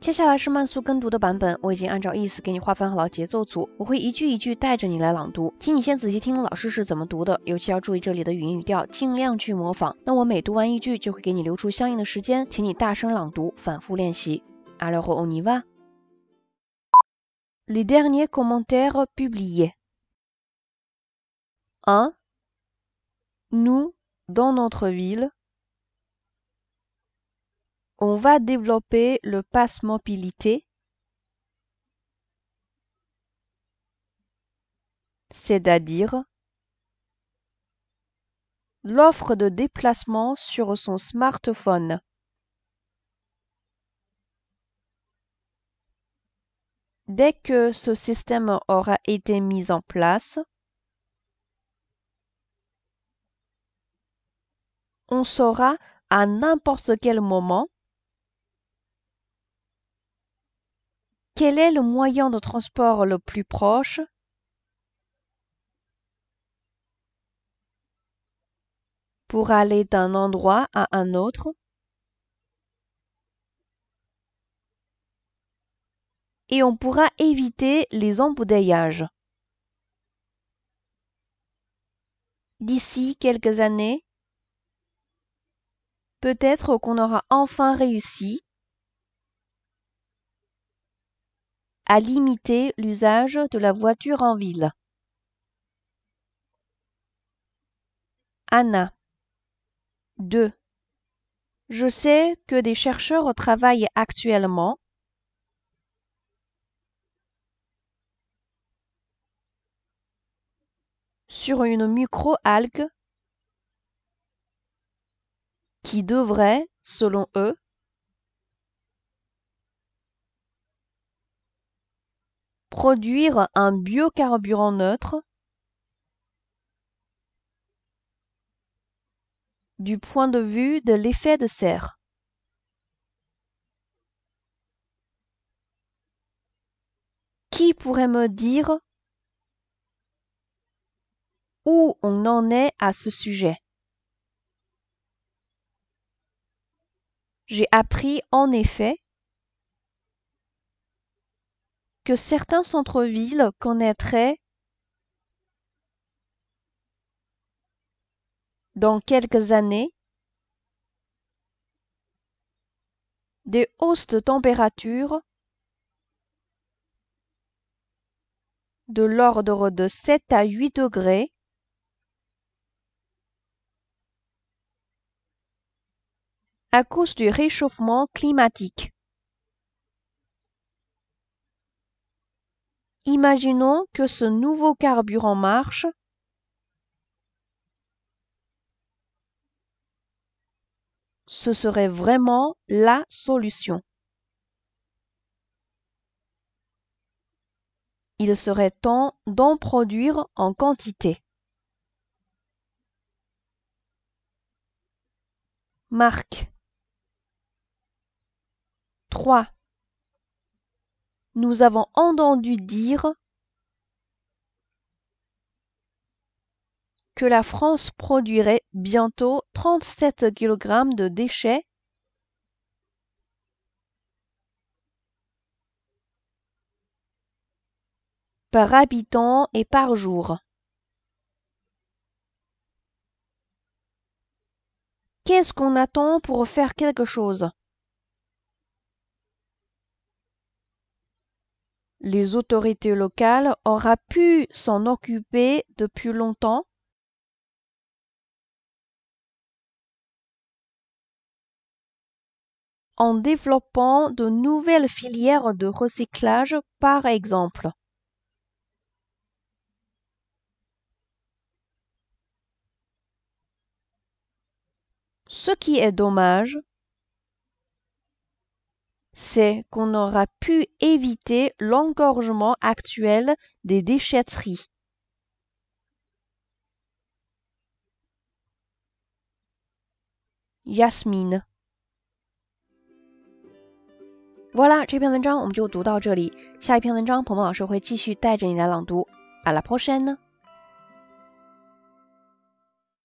接下来是慢速跟读的版本，我已经按照意思给你划分好了节奏组，我会一句一句带着你来朗读，请你先仔细听老师是怎么读的，尤其要注意这里的语音语调，尽量去模仿。那我每读完一句就会给你留出相应的时间，请你大声朗读，反复练习。Alors on y va. Les derniers commentaires publiés. 1. Nous, dans notre ville, on va développer le pass mobilité, c'est-à-dire l'offre de déplacement sur son smartphone. Dès que ce système aura été mis en place, on saura à n'importe quel moment Quel est le moyen de transport le plus proche? Pour aller d'un endroit à un autre et on pourra éviter les embouteillages. D'ici quelques années, peut-être qu'on aura enfin réussi à limiter l'usage de la voiture en ville. Anna 2. Je sais que des chercheurs travaillent actuellement sur une microalgue qui devrait, selon eux, produire un biocarburant neutre du point de vue de l'effet de serre. Qui pourrait me dire où on en est à ce sujet? J'ai appris en effet certains centres-villes connaîtraient dans quelques années des hausses de température de l'ordre de 7 à 8 degrés à cause du réchauffement climatique. Imaginons que ce nouveau carburant marche ce serait vraiment la solution. Il serait temps d'en produire en quantité. Marque 3. Nous avons entendu dire que la France produirait bientôt 37 kg de déchets par habitant et par jour. Qu'est-ce qu'on attend pour faire quelque chose? Les autorités locales auraient pu s'en occuper depuis longtemps en développant de nouvelles filières de recyclage par exemple. Ce qui est dommage, c'est qu'on aura pu éviter l'engorgement actuel des déchetteries. Yasmine Voilà，这篇文章我们就读到这里。下一篇文章，鹏鹏老师会继续带着你来朗读。À la prochaine！